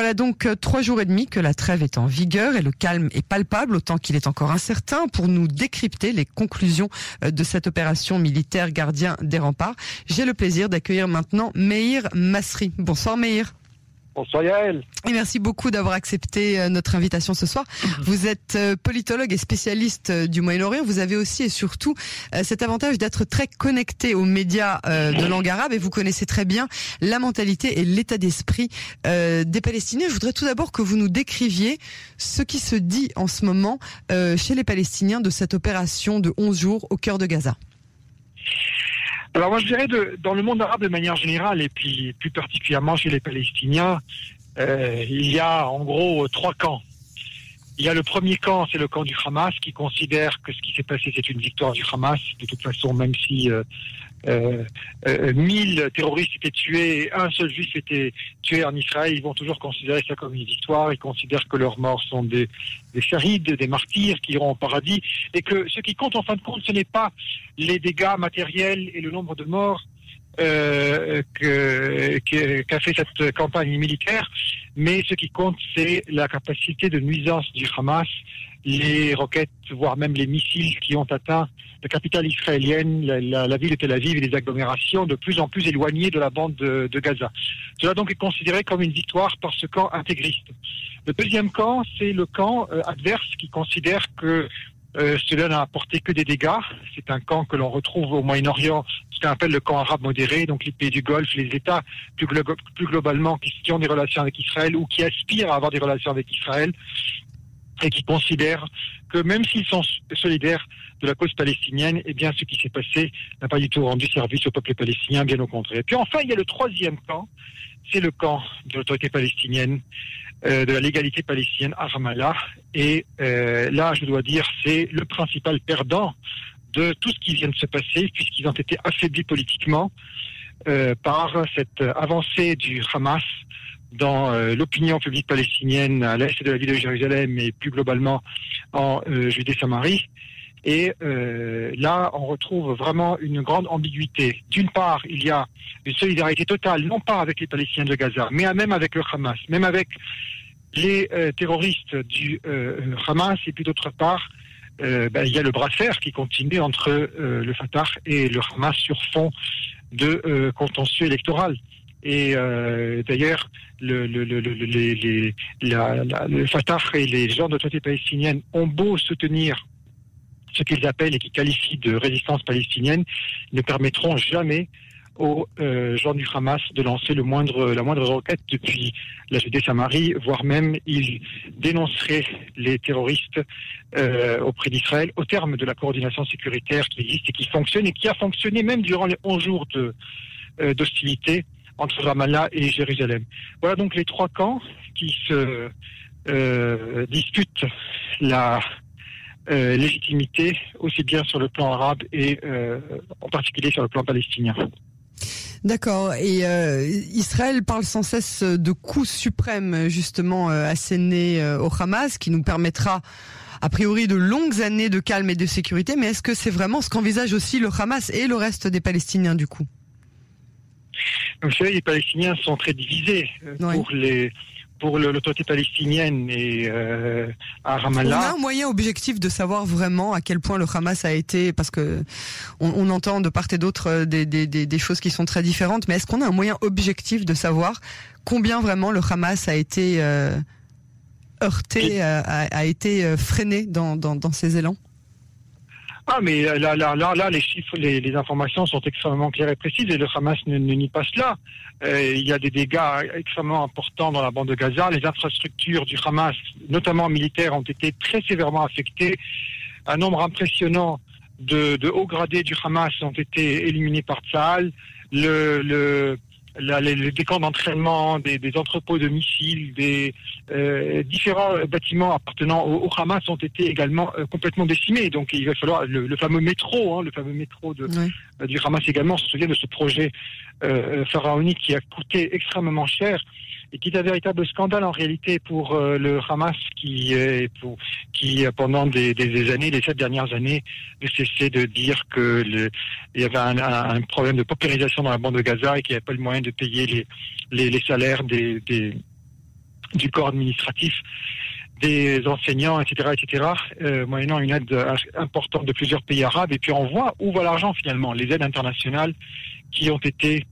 Voilà donc euh, trois jours et demi que la trêve est en vigueur et le calme est palpable, autant qu'il est encore incertain pour nous décrypter les conclusions euh, de cette opération militaire gardien des remparts. J'ai le plaisir d'accueillir maintenant Meir Masri. Bonsoir Meir. Bonsoir Yael. Et merci beaucoup d'avoir accepté euh, notre invitation ce soir. Vous êtes euh, politologue et spécialiste euh, du Moyen-Orient. Vous avez aussi et surtout cet avantage d'être très connecté aux médias de langue arabe et vous connaissez très bien la mentalité et l'état d'esprit des Palestiniens. Je voudrais tout d'abord que vous nous décriviez ce qui se dit en ce moment chez les Palestiniens de cette opération de 11 jours au cœur de Gaza. Alors moi je dirais de, dans le monde arabe de manière générale et puis plus particulièrement chez les Palestiniens, euh, il y a en gros trois camps. Il y a le premier camp, c'est le camp du Hamas, qui considère que ce qui s'est passé, c'est une victoire du Hamas. De toute façon, même si euh, euh, euh, 1000 terroristes étaient tués et un seul juif était tué en Israël, ils vont toujours considérer ça comme une victoire. Ils considèrent que leurs morts sont des, des charides, des martyrs qui iront au paradis. Et que ce qui compte, en fin de compte, ce n'est pas les dégâts matériels et le nombre de morts, euh, qu'a fait cette campagne militaire, mais ce qui compte, c'est la capacité de nuisance du Hamas, les roquettes, voire même les missiles qui ont atteint la capitale israélienne, la, ville de Tel Aviv et les agglomérations de plus en plus éloignées de la bande de, Gaza. Cela donc est considéré comme une victoire par ce camp intégriste. Le deuxième camp, c'est le camp euh, adverse qui considère que euh, cela n'a apporté que des dégâts. C'est un camp que l'on retrouve au Moyen-Orient, ce qu'on appelle le camp arabe modéré, donc les pays du Golfe, les États plus, globalement qui ont des relations avec Israël ou qui aspirent à avoir des relations avec Israël et qui considèrent que même s'ils sont solidaires de la cause palestinienne, eh bien, ce qui s'est passé n'a pas du tout rendu service au peuple palestinien, bien au contraire. Et puis enfin, il y a le troisième camp, c'est le camp de l'autorité palestinienne, euh, de la légalité palestinienne à Ramallah. Et euh, là, je dois dire, c'est le principal perdant de tout ce qui vient de se passer, puisqu'ils ont été affaiblis politiquement euh, par cette avancée du Hamas dans euh, l'opinion publique palestinienne à l'est de la ville de Jérusalem et plus globalement en euh, Judée-Samarie. Et euh, là, on retrouve vraiment une grande ambiguïté. D'une part, il y a une solidarité totale, non pas avec les Palestiniens de Gaza, mais même avec le Hamas, même avec les terroristes du Hamas. Et puis d'autre part, ben, il y a le bras de fer qui continue entre le Fatah et le Hamas sur fond de contentieux électoral. Et euh, d'ailleurs, le, Fatah et les gens de l'autorité palestinienne ont beau soutenir ce qu'ils appellent et qu'ils qualifient de résistance palestinienne, ne permettront jamais aux euh, gens du Hamas de lancer la moindre roquette depuis la Judée-Samarie, voire même ils dénonceraient les terroristes euh, auprès d'Israël au terme de la coordination sécuritaire qui existe et qui fonctionne et qui a fonctionné même durant les 11 jours euh, d'hostilité entre Ramallah et Jérusalem. Voilà donc les trois camps qui se disputent la euh, légitimité aussi bien sur le plan arabe et euh, en particulier sur le plan palestinien. D'accord. Et Israël parle sans cesse de coups suprêmes justement assénés au Hamas, qui nous permettra a priori de longues années de calme et de sécurité. Mais est-ce que c'est vraiment ce qu'envisage aussi le Hamas et le reste des Palestiniens du coup? Vous savez, les Palestiniens sont très divisés euh, pour les pour l'autorité palestinienne et euh, à Ramallah. On a un moyen objectif de savoir vraiment à quel point le Hamas a été, parce que on, entend de part et d'autre euh, des, des, des, choses qui sont très différentes, mais est-ce qu'on a un moyen objectif de savoir combien vraiment le Hamas a été heurté, a, a, été freiné dans, dans, dans ses élans? Ah, mais là, là, là, là, les chiffres, les, les informations sont extrêmement claires et précises et le Hamas ne, nie pas cela. Euh, il y a des dégâts extrêmement importants dans la bande de Gaza. Les infrastructures du Hamas, notamment militaires, ont été très sévèrement affectées. Un nombre impressionnant de, de hauts gradés du Hamas ont été éliminés par Tsahal. Le, le, les, les, camps d'entraînement, des, des, entrepôts de missiles, des euh, différents bâtiments appartenant au, Hamas ont été également euh, complètement décimés. Donc il va falloir le, fameux métro, hein, le fameux métro de, euh, du Hamas également. On se souvient de ce projet euh, pharaonique qui a coûté extrêmement cher et qui est un véritable scandale en réalité pour euh, le Hamas qui, pour, qui pendant des, des, années, les sept dernières années, ne cessait de dire que le, il y avait un, problème de paupérisation dans la bande de Gaza et qu'il n'y avait pas le moyen de payer les, salaires du corps administratif des enseignants, etc., etc., euh, moyennant une aide importante de plusieurs pays arabes. Et puis on voit où va l'argent finalement, les aides internationales qui ont été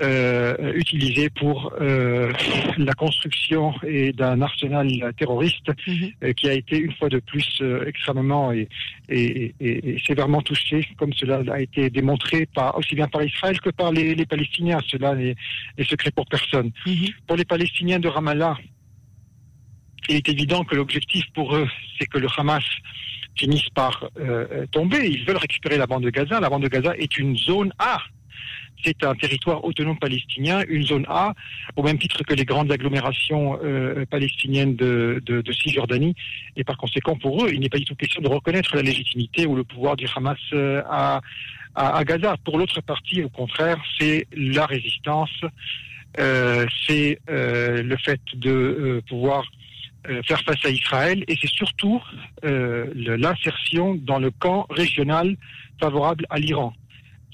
euh, utilisées pour euh, la construction et d'un arsenal terroriste Mhm. euh, qui a été une fois de plus euh, extrêmement et, et, et- et sévèrement touché, comme cela a été démontré par, aussi bien par Israël que par les, les Palestiniens. Cela n'est secret pour personne. Mhm. Pour les Palestiniens de Ramallah, il est évident que l'objectif pour eux, c'est que le Hamas finisse par euh, tomber. Ils veulent récupérer la bande de Gaza. La bande de Gaza est une zone A. C'est un territoire autonome palestinien, une zone A, au même titre que les grandes agglomérations euh, palestiniennes de, de, Cisjordanie. Et par conséquent, pour eux, il n'est pas du tout question de reconnaître la légitimité ou le pouvoir du Hamas euh, à, Gaza. Pour l'autre partie, au contraire, c'est la résistance, euh, c'est le fait de pouvoir faire face à Israël et c'est surtout l'insertion dans le camp régional favorable à l'Iran.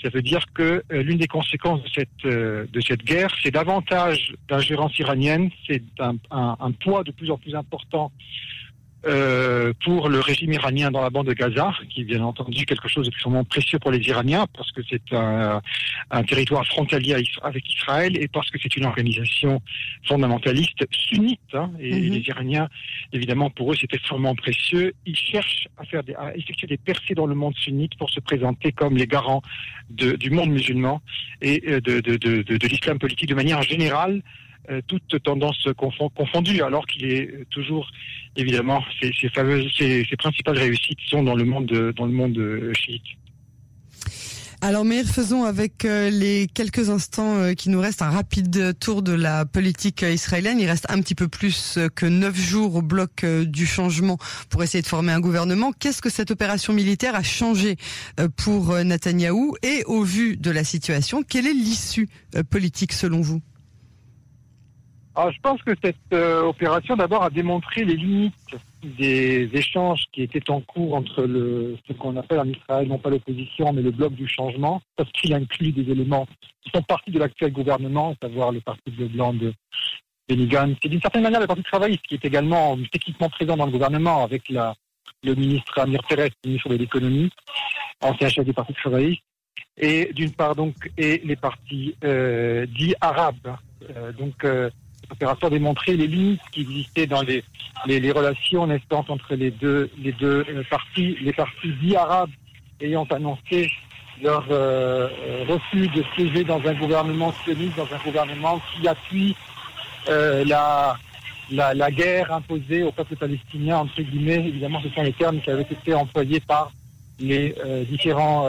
Ça veut dire que euh, l'une des conséquences de cette, euh, de cette guerre, c'est davantage d'ingérence iranienne, c'est un, poids de plus en plus important euh, pour le régime iranien dans la bande de Gaza, qui est bien entendu quelque chose d'extrêmement précieux pour les Iraniens, parce que c'est un, un territoire frontalier avec Israël et parce que c'est une organisation fondamentaliste sunnite. hein, et Mhm. les Iraniens, évidemment, pour eux, c'est extrêmement précieux. Ils cherchent à, faire des, à effectuer des percées dans le monde sunnite pour se présenter comme les garants de- du monde musulman et euh, de, de, de l'islam politique de manière générale, euh, toutes tendances confon- confondues, alors qu'il est euh, toujours, évidemment, ces fameuses, ces principales réussites sont dans le monde, de- dans le monde euh, chiite. Alors, Meir, faisons avec les quelques instants qui nous restent un rapide tour de la politique israélienne. Il reste un petit peu plus que neuf jours au bloc du changement pour essayer de former un gouvernement. Qu'est-ce que cette opération militaire a changé pour Netanyahou? Et au vu de la situation, quelle est l'issue politique selon vous? Alors, je pense que cette euh, opération, d'abord, a démontré les limites des échanges qui étaient en cours entre le, ce qu'on appelle en Israël, non pas l'opposition, mais le bloc du changement, parce qu'il inclut des éléments qui font partie de l'actuel gouvernement, à savoir le parti bleu blanc de Benny Gantz, et d'une certaine manière le parti travailliste, qui est également techniquement présent dans le gouvernement, avec la, le ministre Amir Pérez, ministre de l'économie, ancien chef du parti travailliste, et d'une part donc, et les partis euh, dits arabes. Euh, donc, a démontré les limites qui existaient dans les, les, les relations naissantes entre les deux, les deux euh, partis, les partis dits arabes ayant annoncé leur euh, euh, refus de siéger dans un gouvernement sioniste, dans un gouvernement qui appuie la, guerre imposée au peuple palestinien, entre guillemets. Évidemment, ce sont les termes qui avaient été employés par les différents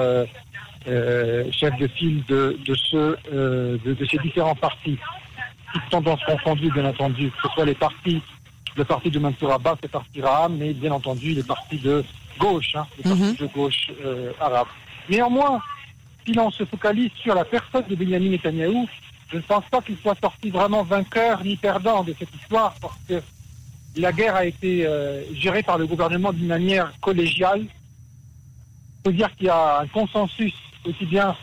chefs de file de ces différents partis toutes tendances confondues, bien entendu, que ce soit les partis, le parti de Mansour Abbas, le parti Raham, mais bien entendu les partis de gauche, hein, les partis Mhm. de gauche euh, arabes. Néanmoins, si l'on se focalise sur la personne de Benjamin Netanyahou, je ne pense pas qu'il soit sorti vraiment vainqueur ni perdant de cette histoire, parce que la guerre a été euh, gérée par le gouvernement d'une manière collégiale. Il faut dire qu'il y a un consensus aussi bien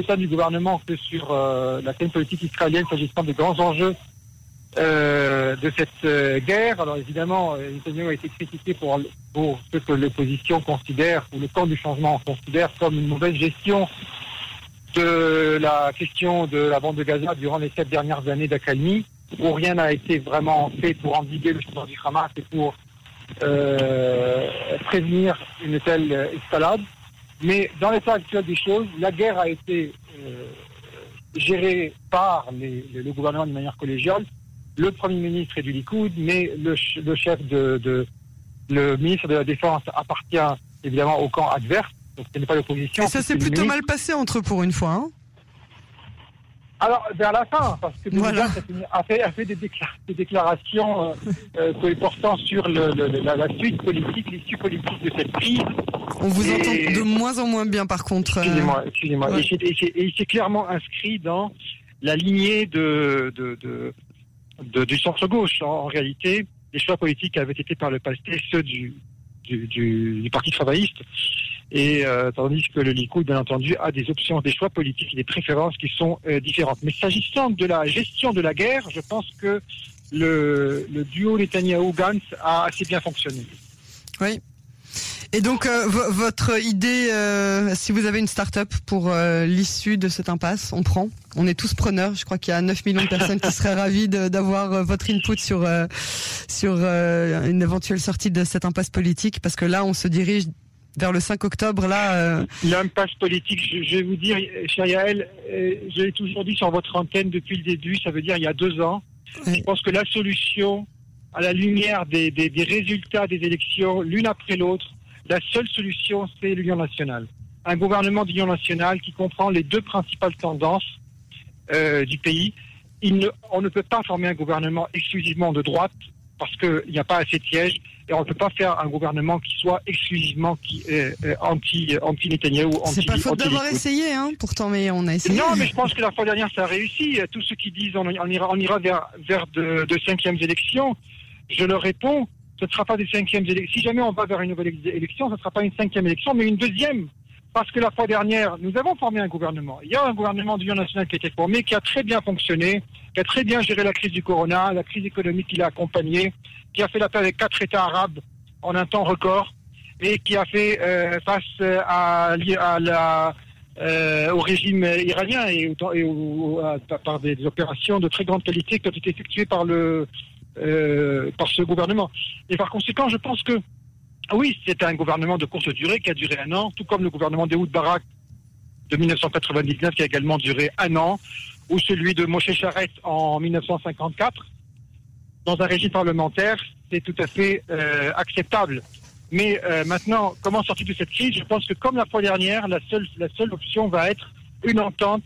sein du gouvernement que sur euh, la scène politique israélienne s'agissant des grands enjeux euh, de cette euh, guerre. Alors évidemment, Netanyahu a été critiqué pour, pour ce que l'opposition considère, ou le camp du changement considère comme une mauvaise gestion de la question de la bande de Gaza durant les sept dernières années d'accalmie, où rien n'a été vraiment fait pour endiguer le changement du Hamas et pour prévenir une telle escalade. Mais dans l'état actuel des choses, la guerre a été euh, gérée par les- le, le gouvernement d'une manière collégiale. Le Premier ministre est du Likoud, mais le, le chef de, de- le ministre de la Défense appartient évidemment au camp adverse. Donc ce n'est pas l'opposition. Et ça s'est plutôt mal passé entre eux pour une fois. Hein Alors, vers la fin, parce que Voilà. voilà. a, fait, a fait des, décla- des déclarations euh, euh, portant sur le, le- la, la suite politique, l'issue politique de cette crise. On vous Et- entend de moins en moins bien par contre. euh, Excusez-moi, excusez-moi. ouais. Et c'est- clairement inscrit dans la lignée de, de, de, de- du centre-gauche. En, en réalité, les choix politiques avaient été par le passé ceux du, du, du, du Parti travailliste. Et euh, tandis que le Likoud, bien entendu, a des options, des choix politiques et des préférences qui sont euh, différentes. Mais s'agissant de la gestion de la guerre, je pense que le, le duo Netanyahu-Gantz a assez bien fonctionné. Oui. Et donc, euh, votre idée, euh, si vous avez une start-up pour euh, l'issue de cette impasse, on prend. On est tous preneurs. Je crois qu'il y a 9 millions de personnes qui seraient ravies d'avoir votre input sur sur une éventuelle sortie de cette impasse politique, parce que là, on se dirige vers le 5 octobre. Là, l'impasse politique, je, vais vous dire, cher Yael, je l'ai toujours dit sur votre antenne depuis le début. Ça veut dire il y a deux ans. Je pense que la solution, à la lumière des, des, des résultats des élections, l'une après l'autre, la seule solution, c'est l'Union nationale. Un gouvernement d'union nationale qui comprend les deux principales tendances euh, du pays. on ne peut pas former un gouvernement exclusivement de droite parce qu'il n'y a pas assez de sièges et on ne peut pas faire un gouvernement qui soit exclusivement qui, euh, euh, anti anti Netanyahu. C'est pas faute d'avoir essayé, hein, pourtant, mais on a essayé. Non, mais je pense que la fois dernière ça a réussi. Tous ceux qui disent on, ira, on ira vers vers de, de cinquièmes élections, je leur réponds ce ne sera pas des cinquièmes élections. Si jamais on va vers une nouvelle élection, ce ne sera pas une cinquième élection, mais une deuxième. Parce que la fois dernière, nous avons formé un gouvernement. Il y a un gouvernement d'union nationale qui a été formé, qui a très bien fonctionné, qui a très bien géré la crise du corona, la crise économique qui l'a accompagné, qui a fait la paix avec quatre États arabes en un temps record, et qui a fait euh, face la, euh, au régime iranien et, par des opérations de très grande qualité qui ont été effectuées par le, euh, par ce gouvernement. Et par conséquent, je pense que oui, c'est un gouvernement de courte durée qui a duré un an, tout comme le gouvernement d'Ehoud Barak de 1999 qui a également duré un an, ou celui de Moshe Charette en 1954. Dans un régime parlementaire, c'est tout à fait euh, acceptable. Mais euh, maintenant, comment sortir de cette crise? Je pense que comme la fois dernière, la seule, la seule option va être une entente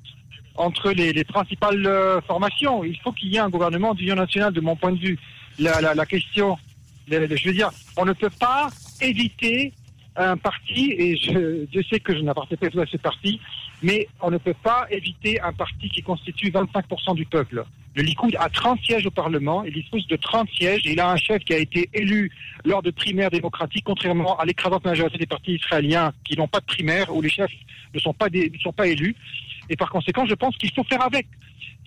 entre les, principales euh, formations. Il faut qu'il y ait un gouvernement d'union nationale, de mon point de vue. La, la, question, je veux dire, on ne peut pas éviter un parti, et je, je sais que je n'appartiens pas à ce parti, mais on ne peut pas éviter un parti qui constitue 25% du peuple. Le Likoud a 30 sièges au Parlement, il dispose de 30 sièges, il a un chef qui a été élu lors de primaires démocratiques, contrairement à l'écrasante majorité des partis israéliens qui n'ont pas de primaire, où les chefs ne sont pas, ne sont pas élus. Et par conséquent, je pense qu'il faut faire avec.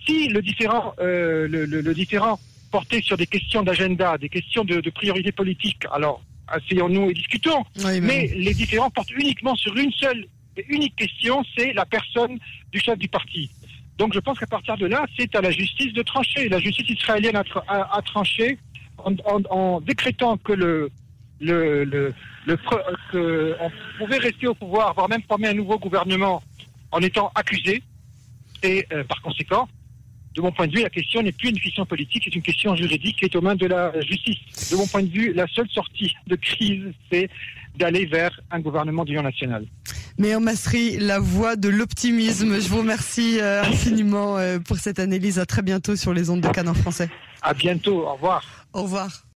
Si le différent, euh, le, le, différent portait sur des questions d'agenda, des questions de, de priorité politique, alors asseyons-nous et discutons. mais... les différents portent uniquement sur une seule et unique question, c'est la personne du chef du parti. Donc je pense qu'à partir de là, c'est à la justice de trancher. La justice israélienne a, a, tranché en, en, en, décrétant que le, le, le, le que on pouvait rester au pouvoir, voire même former un nouveau gouvernement en étant accusé. Et euh, par conséquent, de mon point de vue, la question n'est plus une question politique, c'est une question juridique qui est aux mains de la justice. De mon point de vue, la seule sortie de crise, c'est d'aller vers un gouvernement d'union nationale. Mais en Masserie, la voix de l'optimisme. Je vous remercie euh, infiniment euh, pour cette analyse. À très bientôt sur les ondes de Canon français. À bientôt. Au revoir. Au revoir.